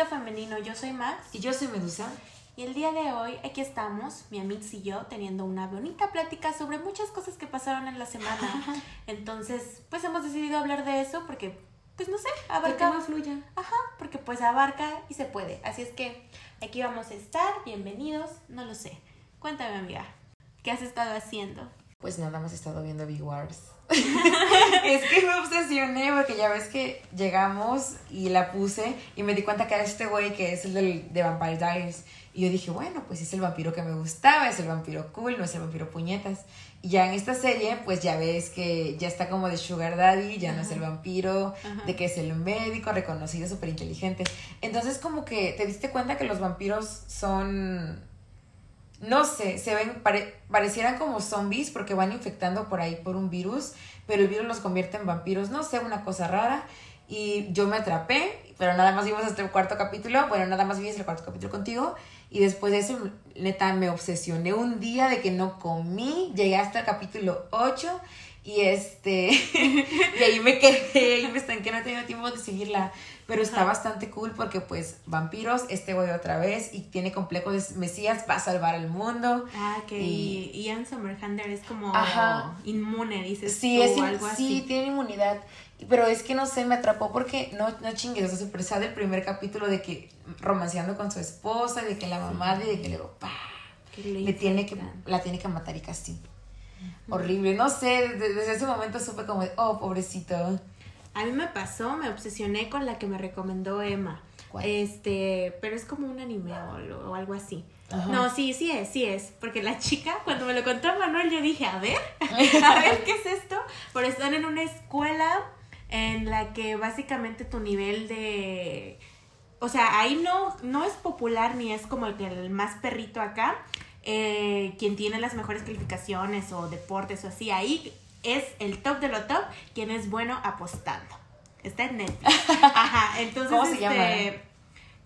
Femenino, yo soy Max. Y yo soy Medusa. Y el día de hoy aquí estamos, mi Amix y yo, teniendo una bonita plática sobre muchas cosas que pasaron en la semana. Entonces, pues hemos decidido hablar de eso porque, pues no sé, abarca... Que fluya. Ajá, porque pues abarca y se puede. Así es que aquí vamos a estar, bienvenidos, no lo sé. Cuéntame, amiga, ¿qué has estado haciendo? Pues nada más he estado viendo Big Wars. es que me obsesioné porque ya ves que llegamos y la puse y me di cuenta que era este güey que es el del, de Vampire Diaries. Y yo dije, bueno, pues es el vampiro que me gustaba, es el vampiro cool, no es el vampiro puñetas. Y ya en esta serie, pues ya ves que ya está como de Sugar Daddy, ya no es el vampiro, de que es el médico reconocido, súper inteligente. Entonces como que te diste cuenta que los vampiros son no sé, se ven, parecieran como zombies porque van infectando por ahí por un virus, pero el virus los convierte en vampiros, no sé, una cosa rara. Y yo me atrapé, pero nada más vimos hasta el cuarto capítulo, bueno, nada más vimos el cuarto capítulo contigo. Y después de eso, neta, me obsesioné un día de que no comí, llegué hasta el capítulo 8 y este, y ahí me quedé, y me estanqué, no he tenido tiempo de seguirla. Pero está bastante cool porque, pues, vampiros, este voy otra vez y tiene complejo de Mesías, va a salvar al mundo. Ah, que y... Ian Summerhander es como inmune, dices sí, es algo así. Sí, tiene inmunidad. Pero es que no sé, me atrapó porque no, no chingues, o sea, del primer capítulo de que romanceando con su esposa, de que la mamá, de que luego, pa, le tiene que, la tiene que matar y casi horrible. No sé, desde, ese momento supe como, oh, pobrecito. A mí me pasó, me obsesioné con la que me recomendó Emma. Este, pero es como un anime o, algo así. No, sí, sí es, sí es. Porque la chica, cuando me lo contó Manuel, yo dije, a ver, a ver qué es esto. Pero están en una escuela en la que básicamente tu nivel de... O sea, ahí no, no es popular ni es como el, el más perrito acá, eh, quien tiene las mejores calificaciones o deportes o así, ahí es el top de lo top, quien es bueno apostando. Está en Netflix. Ajá, entonces ¿Cómo se llama? Este,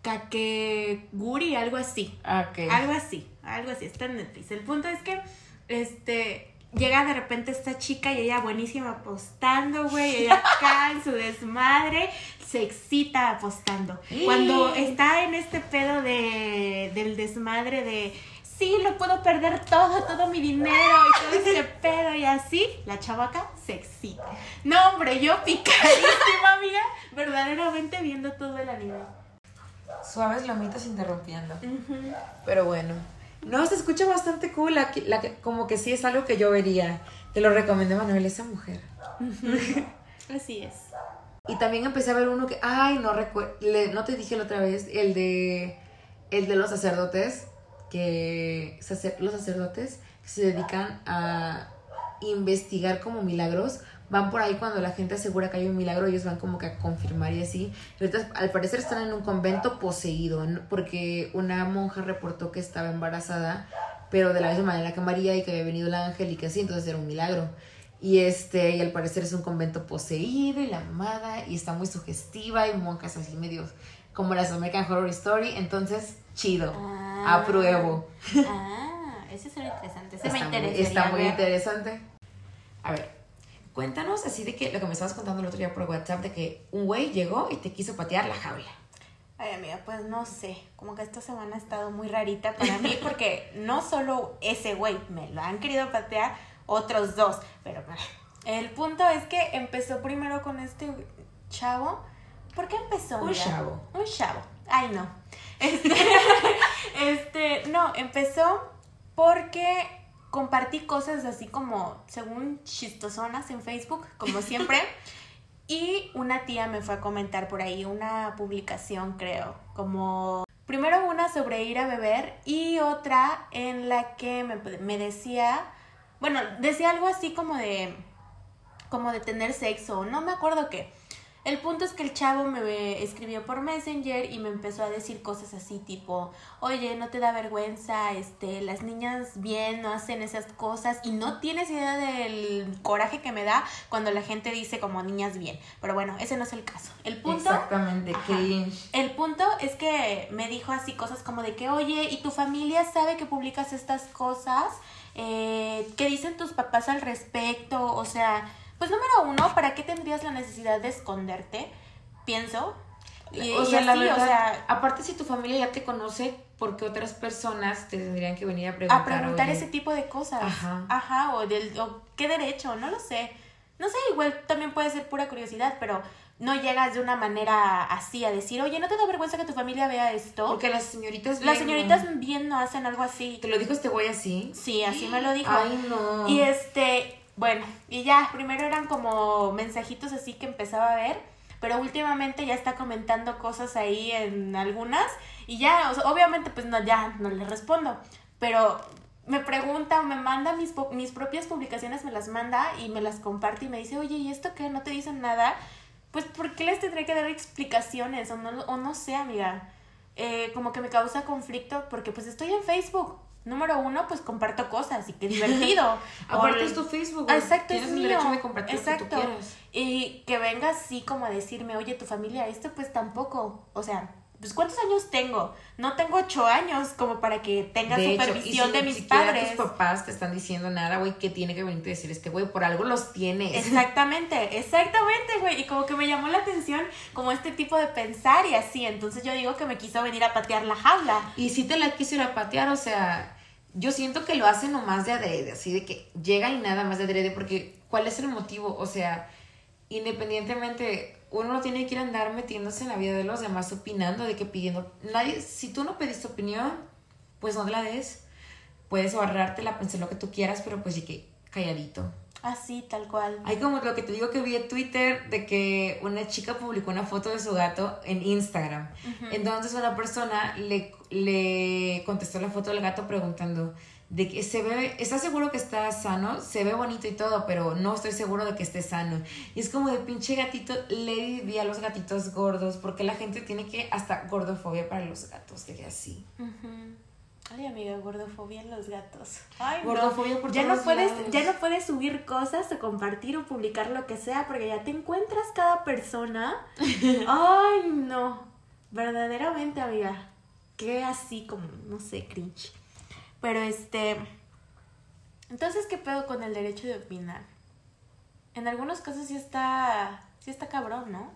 Kakeguri, algo así. Ah, algo así, algo así, está en Netflix. El punto es que este llega de repente esta chica y ella buenísima apostando, güey, ella acá en su desmadre, se excita apostando. Cuando está en este pedo de, del desmadre de sí, lo puedo perder todo, todo mi dinero y todo ese pedo y así, la chavaca se excita. No, hombre, yo picadísima, amiga, verdaderamente viendo todo el anime. Suaves lomitas interrumpiendo. Pero bueno. No, se escucha bastante cool, la, la, como que sí es algo que yo vería. Te lo recomiendo, Manuel, esa mujer. Así es. Y también empecé a ver uno que, ay, no recuerdo, no te dije la otra vez, el de, el de los sacerdotes que los sacerdotes que se dedican a investigar como milagros van por ahí cuando la gente asegura que hay un milagro, ellos van como que a confirmar y así. al parecer están en un convento poseído, porque una monja reportó que estaba embarazada, pero de la misma manera que María y que había venido el ángel y que así, entonces era un milagro. Y este, y al parecer es un convento poseído y la amada, y está muy sugestiva, y monjas así medio como las American Horror Story, entonces chido. Ah. apruebo. Ah, ese suena interesante. Ese me interesa. Está muy interesante. A ver, cuéntanos así de que lo que me estabas contando el otro día por WhatsApp, de que un güey llegó y te quiso patear la jaula. Ay, amiga, pues no sé. Como que esta semana ha estado muy rarita para mí porque no solo ese güey me lo han querido patear, otros dos. Pero el punto es que empezó primero con este chavo. ¿Por qué empezó? Un chavo. Un chavo. Ay, no. Este, este, no, empezó porque compartí cosas así como, según chistosonas en Facebook, como siempre. y una tía me fue a comentar por ahí una publicación, creo, como primero una sobre ir a beber y otra en la que me, me decía, bueno, decía algo así como de, como de tener sexo, no me acuerdo qué. El punto es que el chavo me escribió por Messenger y me empezó a decir cosas así tipo, oye, no te da vergüenza, este, las niñas bien no hacen esas cosas y no tienes idea del coraje que me da cuando la gente dice como niñas bien. Pero bueno, ese no es el caso. El punto... Exactamente, El punto es que me dijo así cosas como de que, oye, ¿y tu familia sabe que publicas estas cosas? Eh, ¿Qué dicen tus papás al respecto? O sea pues número uno, ¿para qué tendrías la necesidad de esconderte? Pienso. Y, o y sea, la verdad, o sea, aparte si tu familia ya te conoce, porque otras personas te tendrían que venir a preguntar. a preguntar oye, ese tipo de cosas. Ajá. Ajá, o del o qué derecho, no lo sé. No sé, igual también puede ser pura curiosidad, pero no llegas de una manera así a decir, oye, ¿no te da vergüenza que tu familia vea esto? Porque las señoritas. Las bien, señoritas bien no hacen algo así. ¿Te lo dijo este güey así? Sí, así me lo dijo. Ay, no. Y este, bueno, y ya, primero eran como mensajitos así que empezaba a ver, pero últimamente ya está comentando cosas ahí en algunas y ya, obviamente pues no, ya no le respondo, pero me pregunta o me manda mis, mis propias publicaciones, me las manda y me las comparte y me dice, oye, ¿y esto qué? ¿No te dicen nada? Pues, ¿por qué les tendré que dar explicaciones? O no, o no sé, amiga. Eh, como que me causa conflicto porque pues estoy en Facebook. Número uno, pues comparto cosas y qué divertido. Aparte es tu Facebook. Exacto, Tienes es el mío. derecho de compartir lo que Exacto. tú quieras. Y que venga así como a decirme, oye, tu familia, esto pues tampoco. O sea, pues ¿cuántos años tengo? No tengo ocho años como para que tenga De hecho, y supervisión si de mis padres. tus papás te están diciendo nada, güey, que tiene que venirte a decir este güey? Por algo los tienes. Exactamente, exactamente, güey. Y como que me llamó la atención como este tipo de pensar y así. Entonces yo digo que me quiso venir a patear la jaula. Y si te la quisiera patear, o sea, yo siento que lo hacen nomás de adrede, así de que llega y nada más de adrede, porque ¿cuál es el motivo? O sea, independientemente, uno no tiene que ir a andar metiéndose en la vida de los demás, opinando, de que pidiendo, nadie, si tú no pediste opinión, pues no te la des, puedes ahorrártela, pensar lo que tú quieras, pero pues sí que calladito. Así, tal cual. Hay como lo que te digo que vi en Twitter de que una chica publicó una foto de su gato en Instagram. Entonces una persona le, le contestó la foto del gato preguntando de que se ve, ¿estás seguro que está sano? Se ve bonito y todo, pero no estoy seguro de que esté sano. Y es como de pinche gatito, le vi a los gatitos gordos, porque la gente tiene que hasta gordofobia para los gatos, de que así. Ay, amiga, gordofobia en los gatos. Ay, Gordofobia no. por ya no puedes, lados. ya no puedes subir cosas o compartir o publicar lo que sea porque ya te encuentras cada persona. Ay, no. Verdaderamente, amiga. Qué así como, no sé, cringe. Pero este. Entonces, ¿qué pedo con el derecho de opinar? En algunos casos sí está. sí está cabrón, ¿no?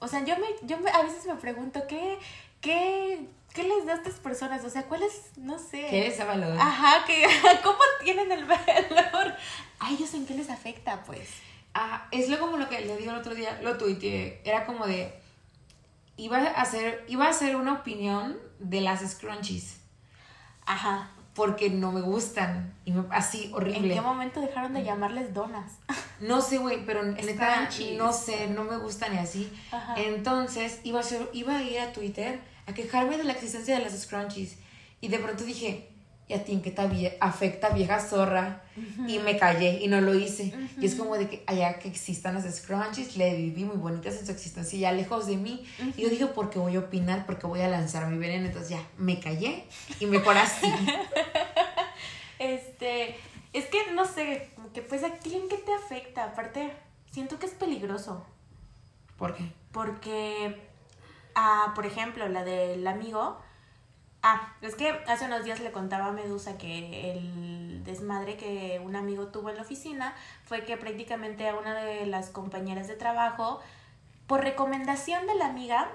O sea, yo me, yo me- a veces me pregunto, ¿qué, qué, qué les da a estas personas? O sea, ¿cuál es, no sé. ¿Qué es ese valor? Ajá, que, ¿cómo tienen el valor? A ellos en qué les afecta, pues. Ah, es lo como lo que le digo el otro día, lo tuiteé, era como de iba a hacer iba a hacer una opinión de las scrunchies Ajá. porque no me gustan y me- así ¿En horrible. qué momento dejaron de llamarles donas? No sé, güey, pero neta no sé, no me gustan y así. Ajá. Entonces, iba a hacer iba a ir a Twitter a quejarme de la existencia de las scrunchies y de pronto dije, ¿y a ti en qué te afecta vieja zorra? Y me callé y no lo hice. Y es como de que allá que existan las scrunchies, le viví muy bonitas en su existencia, ya lejos de mí. Y yo dije, ¿por qué voy a opinar? Porque voy a lanzar mi veneno. Entonces ya, me callé y mejor así. Este, es que no sé, como que pues a ti en qué te afecta. Aparte, siento que es peligroso. ¿Por qué? Porque, ah, por ejemplo, la del amigo. Ah, es que hace unos días le contaba a Medusa que el desmadre que un amigo tuvo en la oficina fue que prácticamente a una de las compañeras de trabajo, por recomendación de la amiga,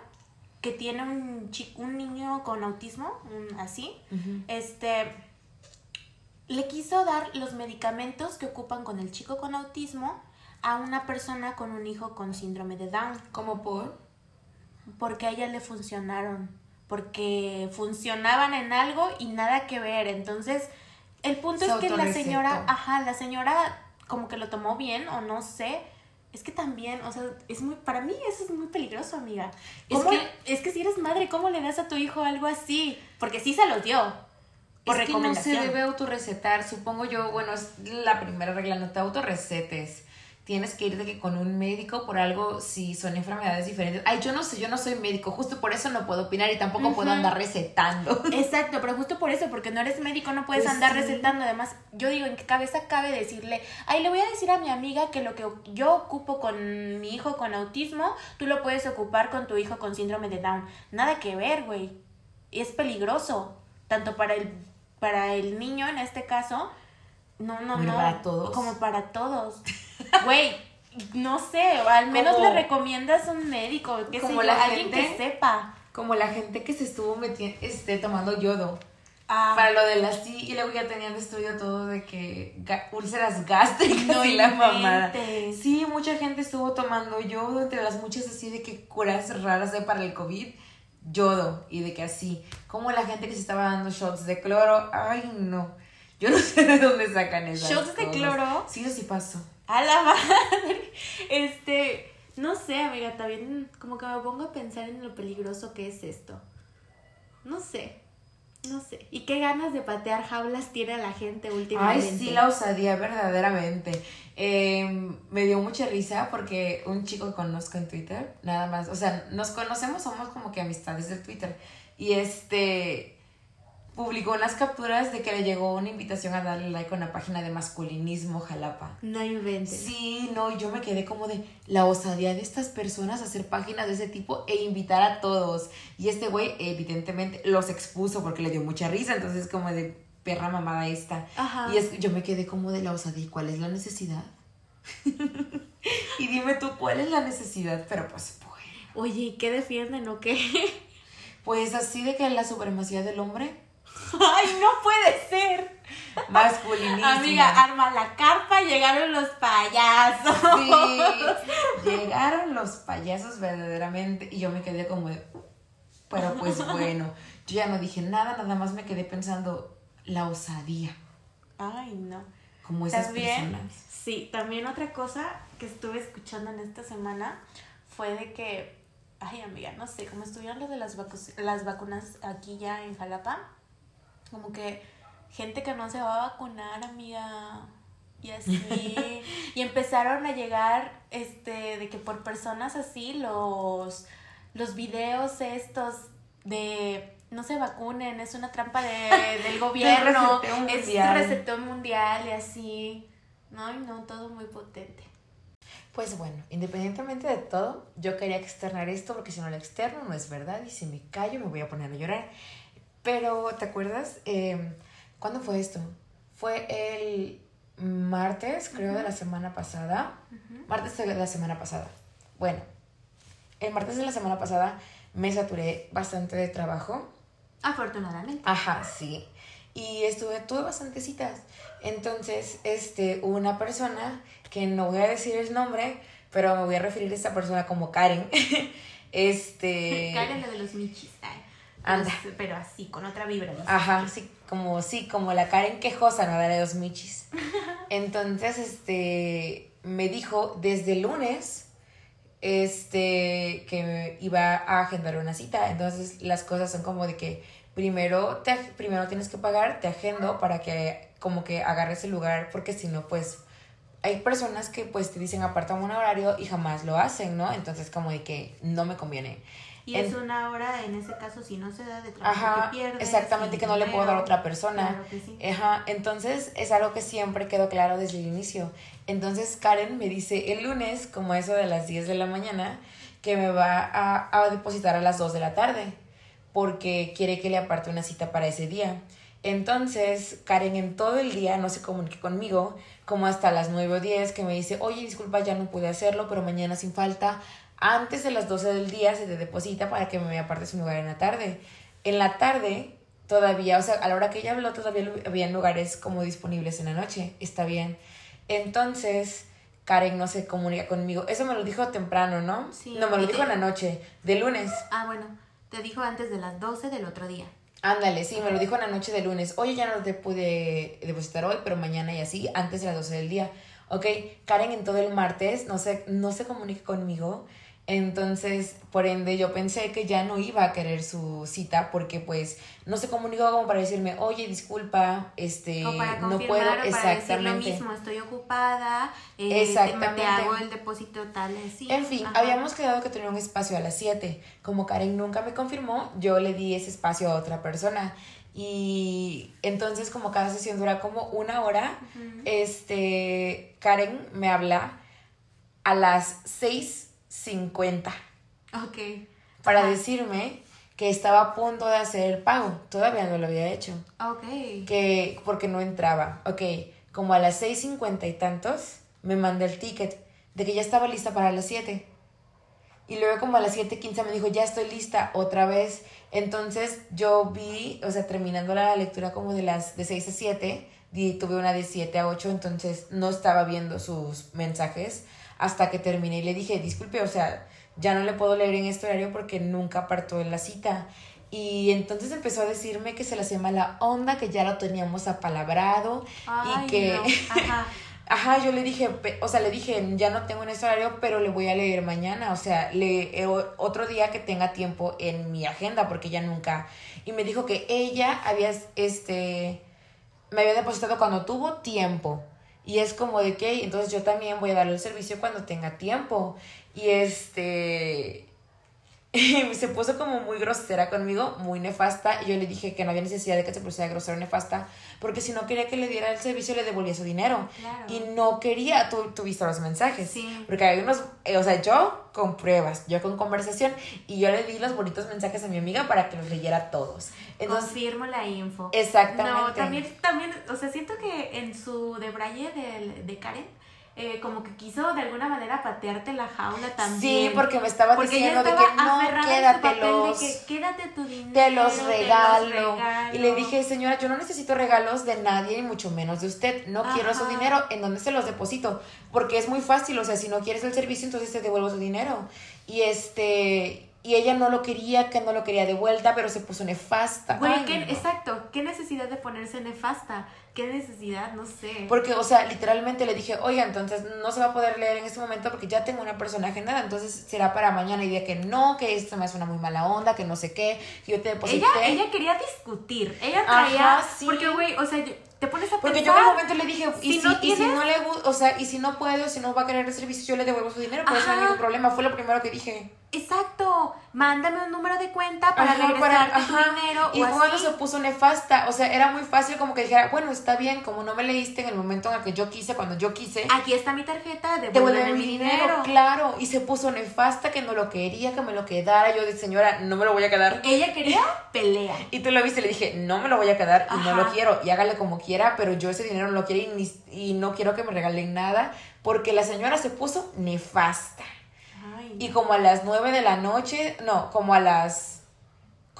que tiene un, chi- un niño con autismo, un- así, este, le quiso dar los medicamentos que ocupan con el chico con autismo a una persona con un hijo con síndrome de Down, ¿Cómo por? Porque a ella le funcionaron, porque funcionaban en algo y nada que ver. Entonces, el punto Se es que la señora, ajá, la señora como que lo tomó bien o no sé. Es que también, o sea, es muy, para mí eso es muy peligroso, amiga. Es ¿Cómo- que- es que si eres madre, ¿cómo le das a tu hijo algo así? Porque sí se los dio. Por es que no se debe autorrecetar. Supongo yo, bueno, es la primera regla, no te autorrecetes. Tienes que ir de que con un médico por algo si son enfermedades diferentes. Ay, yo no sé, yo no soy médico, justo por eso no puedo opinar y tampoco puedo andar recetando. Exacto, pero justo por eso, porque no eres médico, no puedes Pues andar sí. recetando. Además, yo digo, ¿en qué cabeza cabe decirle, ay, le voy a decir a mi amiga que lo que yo ocupo con mi hijo con autismo, tú lo puedes ocupar con tu hijo con síndrome de Down? Nada que ver, güey. Es peligroso, tanto para el, para el niño en este caso, no, no, Bueno, no. para todos. Como para todos. Güey, No sé, o al menos Como- le recomiendas un médico, que como sé la alguien gente- que sepa. Como la gente que se estuvo metiendo, este, tomando yodo. Ah, Para lo de la sí, y luego ya tenían estudio todo de que ga- úlceras gástricas No y la mamada. Sí, mucha gente estuvo tomando yodo, entre las muchas así de que curas raras hay para el COVID, yodo, y de que así. Como la gente que se estaba dando shots de cloro, ay no. Yo no sé de dónde sacan esas ¿Shots de cloro? Sí, eso sí pasó. A la madre. Este, no sé, amiga, también como que me pongo a pensar en lo peligroso que es esto. No sé, no sé. ¿Y qué ganas de patear jaulas tiene la gente últimamente? Ay, sí, la osadía, verdaderamente. Eh, me dio mucha risa porque un chico que conozco en Twitter, nada más, o sea, nos conocemos, somos como que amistades del Twitter. Y este publicó unas capturas de que le llegó una invitación a darle like a una página de masculinismo Jalapa. No inventes. Sí, no, y yo me quedé como de la osadía de estas personas a hacer páginas de ese tipo e invitar a todos. Y este güey, evidentemente, los expuso porque le dio mucha risa, entonces como de perra mamada esta. Ajá. Y es, yo me quedé como de la osadía, ¿y cuál es la necesidad? y dime tú, ¿cuál es la necesidad? Pero pues, bueno. Oye, ¿y qué defienden o qué? Pues así de que la supremacía del hombre, Ay, no puede ser. masculinismo. Amiga, arma la carpa, llegaron los payasos. Sí, llegaron los payasos verdaderamente y yo me quedé como de, pero pues bueno, yo ya no dije nada, nada más me quedé pensando la osadía, Ay, no. como esas También, personas. sí, también otra cosa que estuve escuchando en esta semana fue de que, ay amiga, no sé, como estuvieron lo de las, vacu- las vacunas aquí ya en Jalapa, como que gente que no se va a vacunar, amiga, y así, y empezaron a llegar, este, de que por personas así, los, los videos estos de no se vacunen, es una trampa de, del gobierno, es mundial. reseteo mundial y así. No, y no, todo muy potente. Pues bueno, independientemente de todo, yo quería externar esto porque si no lo externo no es verdad y si me callo me voy a poner a llorar. Pero, ¿te acuerdas? Eh, ¿Cuándo fue esto? Fue el martes, creo, de la semana pasada. Martes de la semana pasada. Bueno, el martes de la semana pasada me saturé bastante de trabajo. Afortunadamente. Ajá, sí. Y estuve, tuve bastantes citas. Entonces, este, hubo una persona que no voy a decir el nombre, pero me voy a referir a esta persona como Karen. este. Karen la de los michis. ay. Anda. Pues, pero así, con otra vibra. ¿no? Ajá, sí, como sí, como la Karen quejosa, no la de los michis. Entonces, este, me dijo desde el lunes, este, que iba a agendar una cita. Entonces, las cosas son como de que primero, te, primero tienes que pagar, te agendo para que como que agarres el lugar, porque si no, pues, hay personas que pues te dicen apartame un horario y jamás lo hacen, ¿no? Entonces, como de que no me conviene. Y En- es una hora, en ese caso, si no se da de trabajo Ajá, que pierdes. exactamente, que no le puedo dar a otra persona. Claro que sí. Ajá, entonces es algo que siempre quedó claro desde el inicio. Entonces Karen me dice el lunes, como eso de las 10 de la mañana, que me va a, a depositar a las 2 de la tarde, porque quiere que le aparte una cita para ese día. Entonces Karen en todo el día no se comunique conmigo, como hasta las 9 o 10, que me dice, oye, disculpa, ya no pude hacerlo, pero mañana sin falta, antes de las 12 del día se te deposita para que me apartes un lugar en la tarde. En la tarde todavía, o sea, a la hora que ella habló todavía habían lugares como disponibles en la noche, está bien. Entonces, Karen no se comunica conmigo. Eso me lo dijo temprano, ¿no? Sí, no, me lo dijo te- en la noche, de lunes. Ah, bueno, te dijo antes de las 12 del otro día. Ándale, sí, me lo dijo en la noche de lunes. Oye, ya no te pude depositar hoy, pero mañana y así, antes de las 12 del día. Ok, Karen en todo el martes no se, no se comunica conmigo. Entonces, por ende, yo pensé que ya no iba a querer su cita porque pues no se comunicó como para decirme, oye, disculpa, este, o para no puedo, o para decir lo exactamente. mismo, estoy ocupada, eh, te- Exactamente. Te, hago el depósito tal, así. En fin, Ajá. habíamos quedado que tenía un espacio a las 7. Como Karen nunca me confirmó, yo le di ese espacio a otra persona. Y entonces como cada sesión dura como una hora, este, Karen me habla a las 6.50 Ok. para decirme que estaba a punto de hacer el pago. Todavía no lo había hecho. Ok. Que, porque no entraba. Ok, como a las 6.50 y tantos me manda el ticket. de que ya estaba lista para las 7. Y luego como a las 7.15 me dijo, ya estoy lista otra vez. Entonces yo vi, o sea, terminando la lectura como de las de 6 a 7, y tuve una de 7 a 8, entonces no estaba viendo sus mensajes hasta que terminé y le dije, disculpe, o sea, ya no le puedo leer en este horario porque nunca partó en la cita. Y entonces empezó a decirme que se le hacía mala onda, que ya lo teníamos apalabrado y que... Ajá. Ajá, yo le dije, o sea, le dije, ya no tengo en ese horario, pero le voy a leer mañana, o sea, le, eh, otro día que tenga tiempo en mi agenda, porque ya nunca. Y me dijo que ella había, este, me había depositado cuando tuvo tiempo. Y es como de que, entonces yo también voy a darle el servicio cuando tenga tiempo. Y este, se puso como muy grosera conmigo, muy nefasta. Y yo le dije que no había necesidad de que se pusiera grosera o nefasta, porque si no quería que le diera el servicio, le devolvía su dinero. Y no quería, tú, tú viste los mensajes. Sí. Porque hay unos, eh, o sea, yo con pruebas, yo con conversación, y yo le di los bonitos mensajes a mi amiga para que los leyera todos. Entonces, Confirmo la info. Exactamente. No, también, también, o sea, siento que en su debraye de, de Karen, eh, como que quiso de alguna manera patearte la jaula también. Sí, porque me estaba diciendo de que no, quédatelos. De que quédate tu dinero. Te los, regalo. Y le dije, señora, yo no necesito regalos de nadie, ni mucho menos de usted. No quiero su dinero. ¿En dónde se los deposito? Porque es muy fácil, o sea, si no quieres el servicio, entonces te devuelvo su dinero. Y este y ella no lo quería, que no lo quería de vuelta, pero se puso nefasta. Güey, exacto, ¿qué necesidad de ponerse nefasta? ¿Qué necesidad? No sé. Porque, o sea, literalmente le dije, oiga, entonces no se va a poder leer en este momento porque ya tengo una persona agendada, entonces será para mañana y día que no, que esto me hace una muy mala onda, que no sé qué, que yo te deposité. Ella, ella quería discutir, ella traía, porque, güey, o sea, te pones a Porque yo en un momento le dije, ¿y si, no y si no le o sea, y si no puedo, si no va a querer el servicio, yo le devuelvo su dinero, pero eso no hay ningún problema, fue lo primero que dije. Exacto, mándame un número de cuenta para regresar tu dinero. Y cuando se puso nefasta, o sea, era muy fácil como que dijera, bueno, está bien, como no me leíste en el momento en el que yo quise, cuando yo quise. Aquí está mi tarjeta, devuélveme mi dinero. Claro, y se puso nefasta que no lo quería, que me lo quedara. Yo de señora, no me lo voy a quedar. Ella quería pelea. Y tú lo viste, le dije, no me lo voy a quedar y no lo quiero, y hágale como quiera, pero yo ese dinero no lo quiero y, y no quiero que me regalen nada, porque la señora se puso nefasta. Y como a las 9 de la noche, no, como a las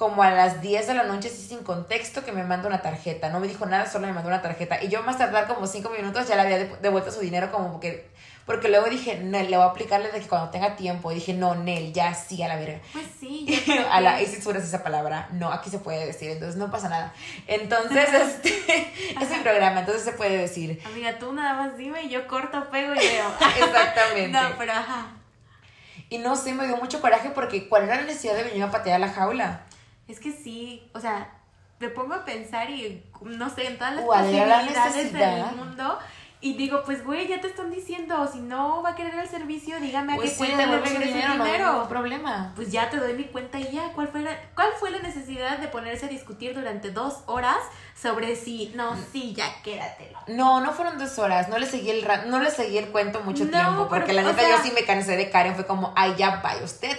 como a las 10 de la noche, así sin contexto, que me manda una tarjeta. No me dijo nada, solo me mandó una tarjeta. Y yo más tardar como 5 minutos ya le había devuelto su dinero como porque... Porque luego dije, no, le voy a aplicarle de que cuando tenga tiempo. Y dije, no, Nel, ya sí, a la verga. Pues sí. a la, y si esa palabra, no, aquí se puede decir, entonces no pasa nada. Entonces, este, es el programa, entonces se puede decir. Amiga, tú nada más dime y yo corto, pego y veo. Exactamente. no, pero ajá. Y no sé, me dio mucho coraje porque ¿cuál era la necesidad de venir a patear la jaula? Es que sí, o sea, me pongo a pensar y no sé, en todas las posibilidades del mundo. Y digo, pues güey, ya te están diciendo, si no va a querer el servicio, dígame a qué cuenta le regrese dinero. dinero. No problema. Pues ya te doy mi cuenta y ya. ¿Cuál fue, la, ¿Cuál fue la necesidad de ponerse a discutir durante dos horas sobre si, no, sí, ya quédatelo? No, no fueron dos horas. No le seguí el, no le seguí el cuento mucho tiempo. Porque la neta yo sí me cansé de Karen. Fue como, ay, ya vaya usted.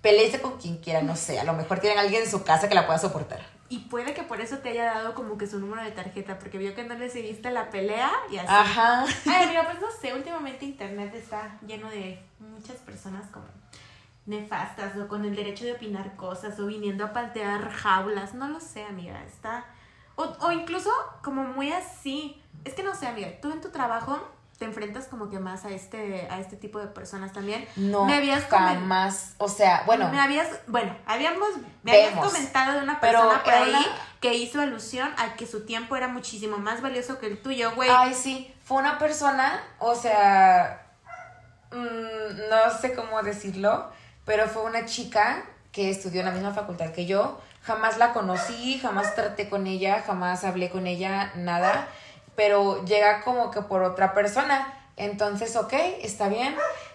Peleese con quien quiera, no sé. A lo mejor tienen alguien en su casa que la pueda soportar. Y puede que por eso te haya dado como que su número de tarjeta, porque vio que no le seguiste la pelea y así. Ajá. Ay, amiga, pues no sé, últimamente internet está lleno de muchas personas como nefastas o con el derecho de opinar cosas o viniendo a patear jaulas, no lo sé, amiga, está... O, o incluso como muy así. Es que no sé, amiga, tú en tu trabajo te enfrentas como que más a este a este tipo de personas también. No, me habías jamás, o sea, bueno. Me habías, bueno, habíamos, me habías comentado de una persona por ahí que hizo alusión a que su tiempo era muchísimo más valioso que el tuyo, güey. Ay, sí, fue una persona, o sea, mm, no sé cómo decirlo, pero fue una chica que estudió en la misma facultad que yo. Jamás la conocí, jamás traté con ella, jamás hablé con ella, nada pero llega como que por otra persona. Entonces, ok, está bien.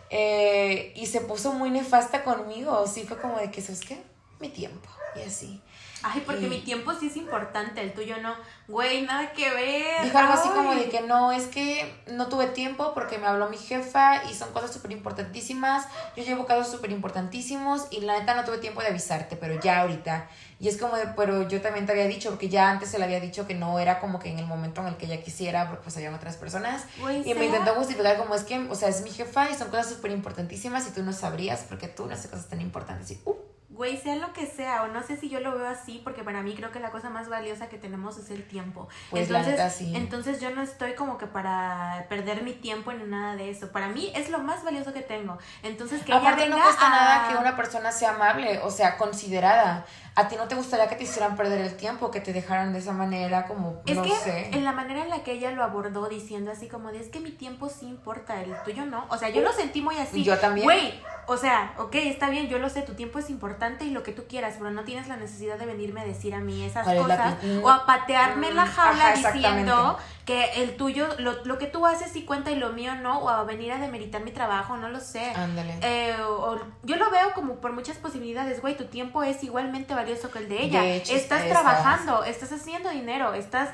Eh, y se puso muy nefasta conmigo. Sí, fue como de que, ¿sabes qué? mi tiempo y así. Ay, porque mi tiempo sí es importante, el tuyo no. Güey, nada que ver. Dijo algo así como de que no, es que no tuve tiempo porque me habló mi jefa y son cosas súper importantísimas. Yo llevo casos súper importantísimos y la neta no tuve tiempo de avisarte, pero ya ahorita. Y es como de, pero yo también te había dicho, porque ya antes se le había dicho que no era como que en el momento en el que ella quisiera, porque pues habían otras personas. Güey, Y me intentó justificar como es que, o sea, es mi jefa y son cosas súper importantísimas y tú no sabrías porque tú no haces cosas tan importantes. Y, uh, Güey, sea lo que sea, o no sé si yo lo veo así, porque para mí creo que la cosa más valiosa que tenemos es el tiempo. Pues, la entonces, neta, sí. entonces yo no estoy como que para perder mi tiempo ni nada de eso. Para mí es lo más valioso que tengo. Entonces que ella Aparte no cuesta a- nada que una persona sea amable, o sea, considerada. A ti no te gustaría que te hicieran perder el tiempo, que te dejaran de esa manera, como, Es no que sé. en la manera en la que ella lo abordó diciendo así como de es que mi tiempo sí importa, el tuyo no. O sea, yo lo sentí muy así. Yo también. Güey, o sea, ok, está bien, yo lo sé, tu tiempo es importante y lo que tú quieras, pero no tienes la necesidad de venirme a decir a mí esas ¿Cuál es la cosas o a patearme en la Mm, jaula ajá, diciendo. Que el tuyo, lo, lo que tú haces sí cuenta y lo mío no, o a venir a demeritar mi trabajo, no lo sé. Ándale. Eh, o- o- yo lo veo como por muchas posibilidades, güey, tu tiempo es igualmente valioso que el de ella. De hecho, estás estás- trabajando, estás haciendo dinero, estás,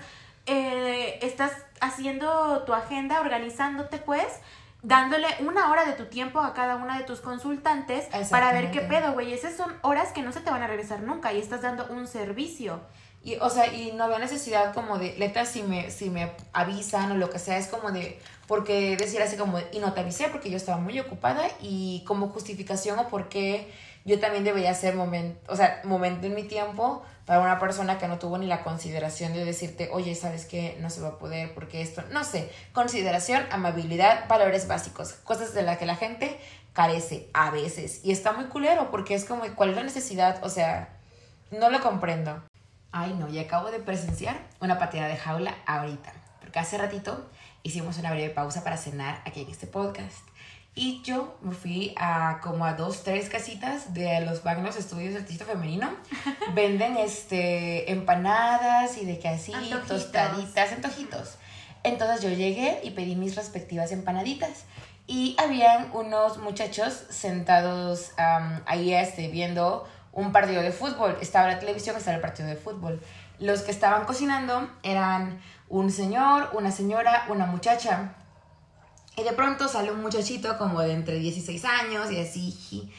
eh, estás haciendo tu agenda, organizándote pues, dándole una hora de tu tiempo a cada una de tus consultantes para ver qué pedo, güey. Esas son horas que no se te van a regresar nunca y estás dando un servicio. Y, o sea, y no había necesidad como de, neta, si me, si me avisan o lo que sea, es como de, porque decir así como, y no te avisé porque yo estaba muy ocupada y como justificación o porque yo también debería hacer momento, o sea, momento en mi tiempo para una persona que no tuvo ni la consideración de decirte, oye, ¿sabes qué? No se va a poder porque esto, no sé, consideración, amabilidad, valores básicos, cosas de las que la gente carece a veces. Y está muy culero porque es como, ¿cuál es la necesidad? O sea, no lo comprendo. Ay, no, y acabo de presenciar una pateada de jaula ahorita. Porque hace ratito hicimos una breve pausa para cenar aquí en este podcast. Y yo me fui a como a dos, tres casitas de los Magnos Estudios del Artista Femenino. Venden este empanadas y de que así, Antojitos. tostaditas, antojitos. Entonces yo llegué y pedí mis respectivas empanaditas. Y habían unos muchachos sentados am, ahí este, viendo un partido de fútbol. Estaba la televisión, estaba el partido de fútbol. Los que estaban cocinando eran un señor, una señora, una muchacha. Y de pronto sale un muchachito como de entre 16 años y así.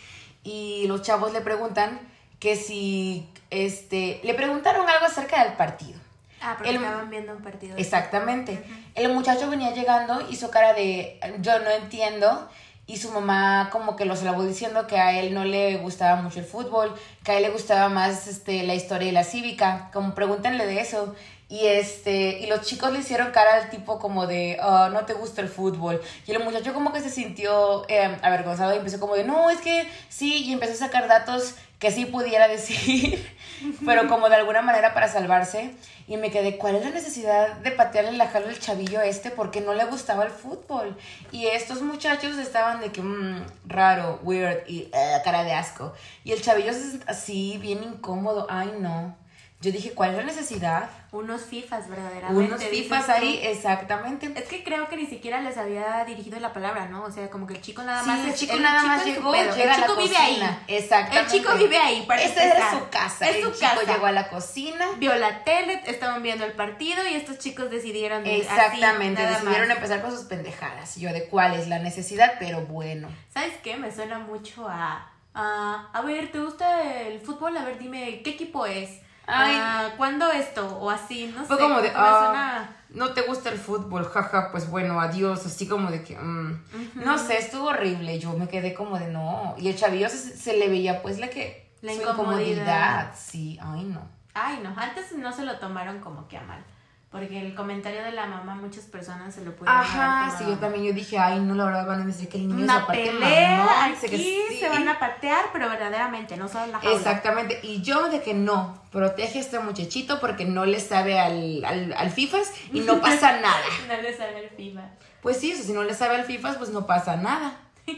Y los chavos le preguntan que si, este, le preguntaron algo acerca del partido. Ah, porque El- estaban viendo un partido. Exactamente. El muchacho venía llegando, hizo cara de yo no entiendo. Y su mamá como que los lavó diciendo que a él no le gustaba mucho el fútbol, que a él le gustaba más este, la historia y la cívica. Como pregúntenle de eso. Y este, y los chicos le hicieron cara al tipo como de, "Ah, no te gusta el fútbol. Y el muchacho como que se sintió eh, avergonzado y empezó como de, no, es que sí, y empezó a sacar datos que sí pudiera decir, pero como de alguna manera para salvarse. Y me quedé, ¿cuál es la necesidad de patearle la jala al chavillo este? Porque no le gustaba el fútbol. Y estos muchachos estaban de que, "Mm, raro, weird, y eh, cara de asco. Y el chavillo es así, bien incómodo. Ay, no. Yo dije, ¿cuál es la necesidad? Unos FIFAs, verdaderamente. Unos fifas tú. ahí, exactamente. Es que creo que ni siquiera les había dirigido la palabra, ¿no? O sea, como que el chico nada Sí, más el es- chico nada más llegó, llega el a chico la vive cocina. ahí. Exactamente. El chico vive ahí, para Esa era su casa. Es el su chico casa. llegó a la cocina. Vio la tele, estaban viendo el partido y estos chicos decidieron de- Exactamente, así, decidieron más. empezar con sus pendejadas. Yo de cuál es la necesidad, pero bueno. ¿Sabes qué? Me suena mucho a, a a ver, ¿te gusta el fútbol? A ver, dime, ¿qué equipo es? Ay. Ah, ¿Cuándo esto? O así, no Fue sé. como de, ah, suena- no te gusta el fútbol, jaja, pues bueno, adiós, así como de que, mm. no sé, estuvo horrible, yo me quedé como de no, y el chavillo se, se le veía pues la que, La su incomodidad. sí, ay no. Ay, no, antes no se lo tomaron como que a mal. Porque el comentario de la mamá, muchas personas se lo pudieron Ajá, sí, yo también, yo dije, ay no, la verdad van a decir que el niño Una aparte pelea, mamón, aquí que sí. se van a patear, pero verdaderamente, no solo en la jaula. Exactamente, y yo de que no, protege a este muchachito porque no le sabe al, al, al FIFAs y no pasa nada. No le sale el FIFA. Pues sí, eso, si no le sabe al FIFAs, pues no pasa nada.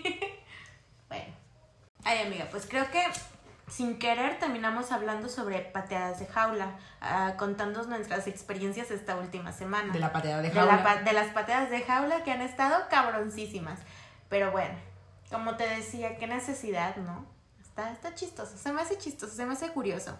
Bueno. Ay, amiga, pues creo que sin querer terminamos hablando sobre pateadas de jaula, ah, contándonos nuestras experiencias esta última semana. De la pateada de De, la jaula. de las pateadas de jaula que han estado cabroncísimas. Pero bueno, como te decía, qué necesidad, ¿no? Está, está chistoso, se me hace chistoso, se me hace curioso.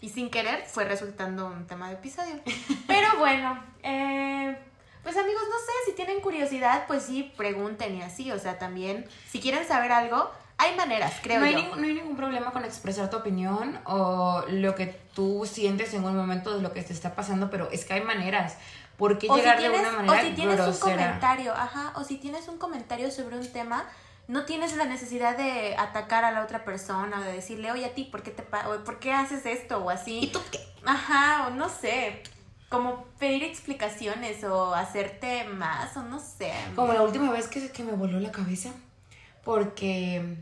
Y sin querer fue resultando un tema de episodio. Pero bueno, eh, pues amigos, no sé, si tienen curiosidad, pues sí, pregunten y así. O sea, también, si quieren saber algo, hay maneras, creo no hay, yo. ningún, no hay ningún problema con expresar tu opinión o lo que tú sientes en un momento de lo que te está pasando, pero es que hay maneras. ¿Por qué o si llegar tienes, de una manera o si tienes un grosera? comentario, ajá, o si tienes un comentario sobre un tema, no tienes la necesidad de atacar a la otra persona, o de decirle, oye a ti, ¿por qué, te pa- o, ¿por qué haces esto? O así. ¿Y tú qué? Ajá, o no sé, como pedir explicaciones o hacerte más, o no sé. Como la última vez que, que me voló la cabeza, porque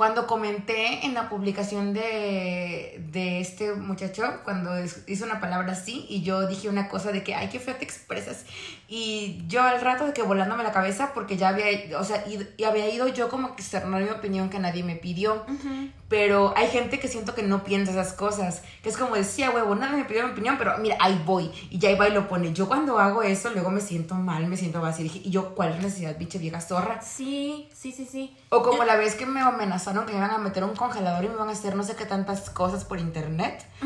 cuando comenté en la publicación de, de este muchacho, cuando hizo una palabra así, y yo dije una cosa de que, ay, qué feo te expresas, y yo al rato de que volándome la cabeza, porque ya había, o sea, id- y había ido yo como que externar mi opinión que nadie me pidió, pero hay gente que siento que no piensa esas cosas. Que es como decía, huevo, nadie me pidió mi opinión, pero mira, ahí voy. Y ya ahí va y lo pone. Yo cuando hago eso, luego me siento mal, me siento vacía. Dije, ¿y yo cuál necesidad, biche vieja zorra? Sí, sí, sí, sí. O como la vez que me amenazaron que me iban a meter un congelador y me iban a hacer no sé qué tantas cosas por internet.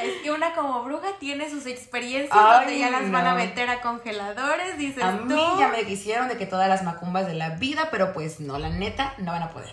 Es que una como bruja tiene sus experiencias Ay, donde ya las van a meter a congeladores, dices A tú. mí ya me quisieron de que todas las macumbas de la vida, pero pues no, la neta, no van a poder.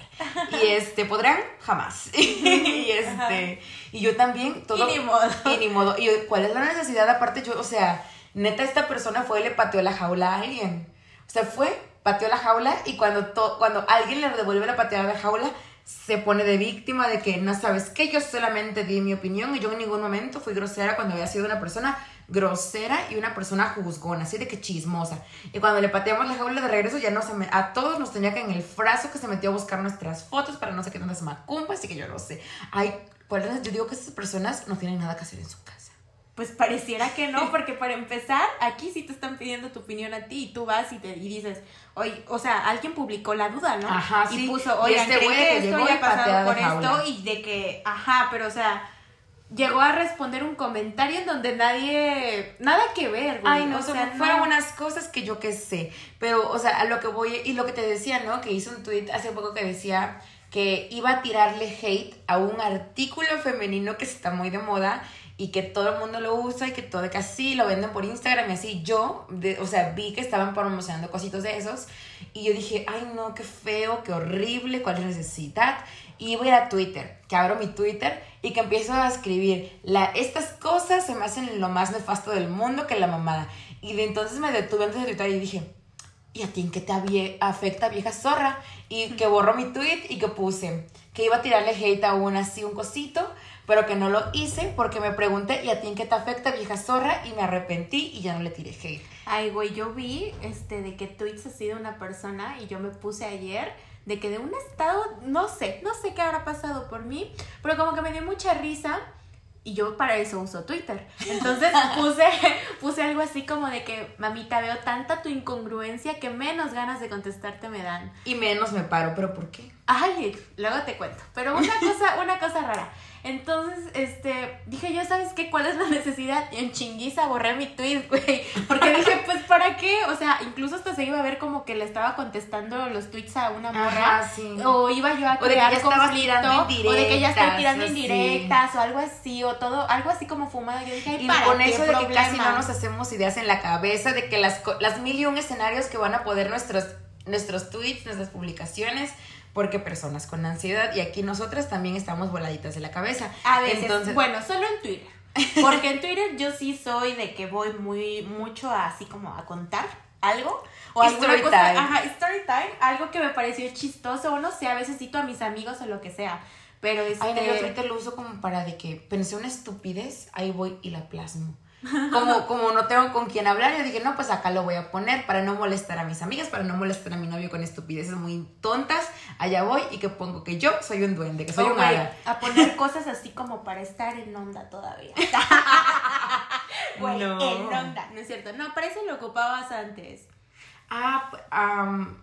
Y este, podrán jamás. y este, y yo también, todo. Y ni modo. Y ni modo. Y ¿cuál es la necesidad? Aparte, yo, o sea, neta, esta persona fue y le pateó la jaula a alguien. O sea, fue, pateó la jaula y cuando, to- cuando alguien le devuelve la pateada de la jaula, se pone de víctima de que no sabes qué, yo solamente di mi opinión y yo en ningún momento fui grosera cuando había sido una persona grosera y una persona juzgona, así de que chismosa. Y cuando le pateamos la jaula de regreso, ya nos, ame- a todos nos tenía que en el frazo que se metió a buscar nuestras fotos para no sé qué tantas macumbas y que yo no sé. Ay, por eso yo digo que esas personas no tienen nada que hacer en su casa. Pues pareciera que no, porque para empezar, aquí sí te están pidiendo tu opinión a ti y tú vas y te y dices, oye, o sea, alguien publicó la duda, ¿no? Ajá, y sí. puso, oye, este ¿creen güey que que esto llegó haya y pateada pasado por esto y de que, ajá, pero o sea, llegó a responder un comentario en donde nadie, nada que ver, güey. Ay, no, o sea, fueron no. unas cosas que yo qué sé. Pero, o sea, a lo que voy, y lo que te decía, ¿no? Que hizo un tweet hace poco que decía que iba a tirarle hate a un artículo femenino que está muy de moda y que todo el mundo lo usa y que todo que así lo venden por Instagram y así. Yo, de- o sea, vi que estaban promocionando cositos de esos y yo dije, ay, no, qué feo, qué horrible, cuál es la necesidad. Y voy a ir a Twitter, que abro mi Twitter y que empiezo a escribir, la, estas cosas se me hacen lo más nefasto del mundo que la mamada. Y de entonces me detuve antes de Twitter y dije, ¿y a ti en qué te afecta vieja zorra? Y que borró mi tweet y que puse que iba a tirarle hate a un así, un cosito, pero que no lo hice porque me pregunté, ¿y a ti en qué te afecta vieja zorra? Y me arrepentí y ya no le tiré hate. Ay, güey, yo vi este de que tweets así de una persona y yo me puse ayer de que de un estado, no sé, no sé qué habrá pasado por mí, pero como que me dio mucha risa y yo para eso uso Twitter. Entonces puse, puse algo así como de que, mamita, veo tanta tu incongruencia que menos ganas de contestarte me dan. Y menos me paro, ¿pero por qué? Ay, luego te cuento. Pero una cosa, una cosa rara. Entonces, este, dije yo, ¿sabes qué? ¿Cuál es la necesidad? Y en chinguiza borré mi tweet, güey. Porque dije, pues, ¿para qué? O sea, incluso hasta se iba a ver como que le estaba contestando los tweets a una morra. Ajá, sí. O iba yo a O de que crear ya conflicto, tirando O de que ya indirectas, tirando indirectas o algo así. O todo, algo así como fumado. Yo dije, ay, Y ¿para con qué eso de que casi no nos hacemos ideas en la cabeza, de que las, las mil y un escenarios que van a poder nuestros, nuestros tweets, nuestras publicaciones, porque personas con ansiedad y aquí nosotras también estamos voladitas de la cabeza. A veces, Entonces, bueno, solo en Twitter. Porque en Twitter yo sí soy de que voy muy mucho a, así como a contar algo o alguna Story cosa, time. ajá, story time, algo que me pareció chistoso o no sé, a veces cito a mis amigos o lo que sea. Pero este Ay, no, yo Twitter lo uso como para de que pensé una estupidez, ahí voy y la plasmo. Como, como no tengo con quién hablar, yo dije, no, pues acá lo voy a poner para no molestar a mis amigas, para no molestar a mi novio con estupideces muy tontas. Allá voy y que pongo que yo soy un duende, que soy oh, un hada. a poner cosas así como para estar en onda todavía. Güey, No. en onda, no es cierto. No, para eso lo ocupabas antes. Ah, am,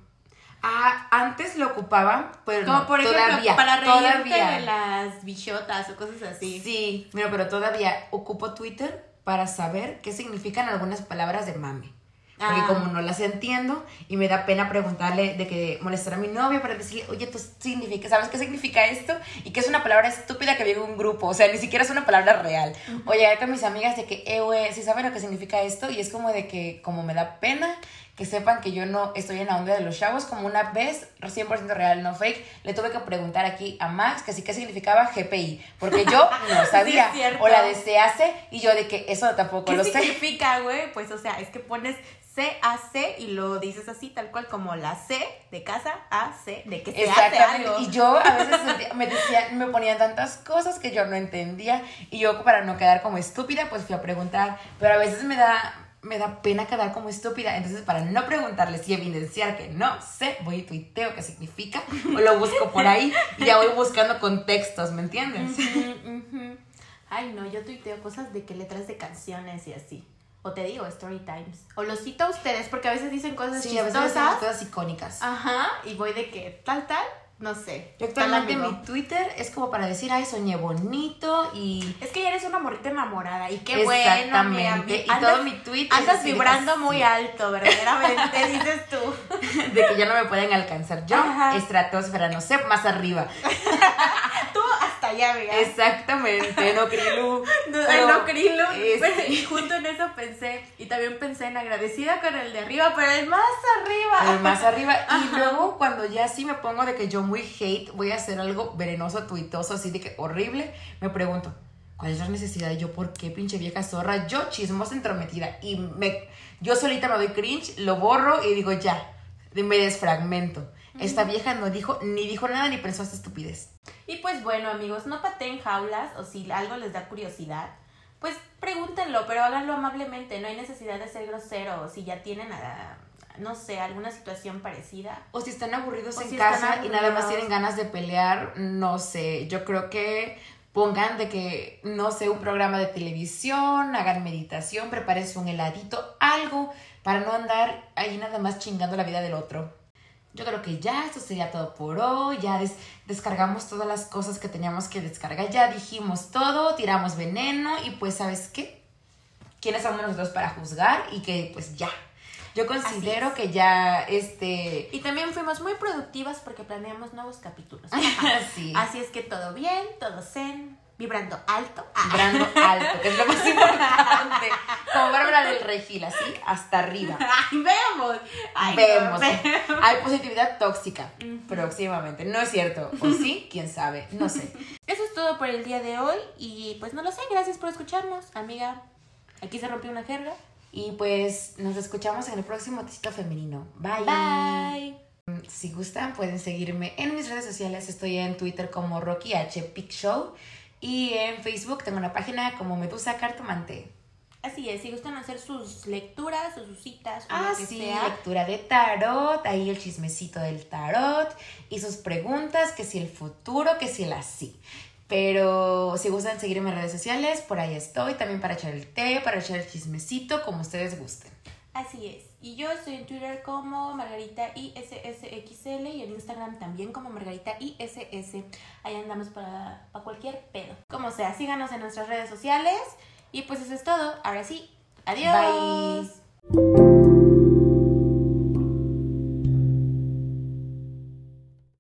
ah, antes lo ocupaba, pero Como no, por ejemplo, todavía, para reírte todavía. de las bichotas o cosas así. Sí, mira, pero todavía ocupo Twitter para saber qué significan algunas palabras de mame. Porque Ah. como no las entiendo y me da pena preguntarle de que molestar a mi novio para decirle, oye, tú significa, ¿sabes qué significa esto? Y que es una palabra estúpida que viene en un grupo, o sea, ni siquiera es una palabra real. O llegar con mis amigas de que, eh, güey, ¿sí saben lo que significa esto? Y es como de que, como me da pena que sepan que yo no estoy en la onda de los chavos, como una vez, 100% real, no fake, le tuve que preguntar aquí a Max que sí qué significaba GPI, porque yo no sabía, o la de CAC, y yo de que eso tampoco ¿Qué lo sé. significa, güey? Pues, o sea, es que pones C-A-C y lo dices así, tal cual como la C de casa, A-C, de que se hace Exactamente. algo. Y yo a veces sentía- me decían, me ponían tantas cosas que yo no entendía. Y yo, para no quedar como estúpida, pues fui a preguntar. Pero a veces me da, me da pena quedar como estúpida. Entonces, para no preguntarles y evidenciar que no sé, voy y tuiteo qué significa. O lo busco por ahí y ya voy buscando contextos, ¿me entiendes? Ay, no, yo tuiteo cosas de que letras de canciones y así. O te digo, story times. O los cito a ustedes porque a veces dicen cosas Sí, a veces chistosas. hacemos cosas icónicas. Ajá, y voy de que tal, tal, no sé. Yo actualmente mi Twitter es como para decir, ay, soñé bonito y... Es que ya eres una morrita enamorada y qué bueno, amiga. Exactamente. Y Andas- todo mi tweet es Andas vibrando así. muy alto, verdaderamente, dices tú. de que ya no me pueden alcanzar. Yo, Ajá. estratosfera, no sé, más arriba. Tú hasta allá, amiga. Exactamente, el Pero, sí. y junto en eso pensé, y también pensé en agradecida con el de arriba, pero el más arriba. Pero más arriba. Y luego, cuando ya sí me pongo de que yo muy hate, voy a hacer algo venenoso, tuitoso, así de que horrible, me pregunto, ¿cuál es la necesidad? Y yo, ¿por qué, pinche vieja zorra? Yo, chismosa entrometida. Y me, yo solita me doy cringe, lo borro y digo, ya, me desfragmento. Esta vieja no dijo, ni dijo nada, ni pensó esta estupidez. Y pues bueno, amigos, no pateen jaulas o si algo les da curiosidad, pues pregúntenlo, pero háganlo amablemente. No hay necesidad de ser grosero. Si ya tienen, ah, no sé, alguna situación parecida. O si están aburridos O en si casa y nada más tienen ganas de pelear, no sé, yo creo que pongan de que, no sé, un programa de televisión, hagan meditación, prepárense un heladito, algo para no andar ahí nada más chingando la vida del otro. Yo creo que ya, esto sería todo por hoy, ya des- descargamos todas las cosas que teníamos que descargar, ya dijimos todo, tiramos veneno y pues, ¿sabes qué? ¿Quiénes somos nosotros para juzgar? Y que pues ya. Yo considero es. que ya, este... Y también fuimos muy productivas porque planeamos nuevos capítulos. sí. Así es que todo bien, todo zen, vibrando alto. Ah. vibrando alto, que es lo más importante. Como Bárbara del Regil, así, hasta arriba. Ay, vemos. Ay. Hay positividad tóxica próximamente. No es cierto. ¿O sí? ¿Quién sabe? No sé. Eso es todo por el día de hoy y pues no lo sé, gracias por escucharnos, amiga. Aquí se rompió una jerga. Y pues nos escuchamos en el próximo Tecito Femenino. Bye. Bye. Si gustan, pueden seguirme en mis redes sociales. Estoy en Twitter como Rocky H. Pic Show. Y en Facebook tengo una página como Medusa Cartomante. Así es, si gustan hacer sus lecturas o sus citas o Ah, lo que sí, sea, lectura de tarot, ahí el chismecito del tarot y sus preguntas, que si el futuro, que si el así. Pero si gustan seguirme en redes sociales, por ahí estoy, también para echar el té, para echar el chismecito, como ustedes gusten. Así es. Y yo estoy en Twitter como Margarita ISSXL y en Instagram también como Margarita ISS. Ahí andamos para, para cualquier pedo. Como sea, síganos en nuestras redes sociales y pues eso es todo. Ahora sí, adiós.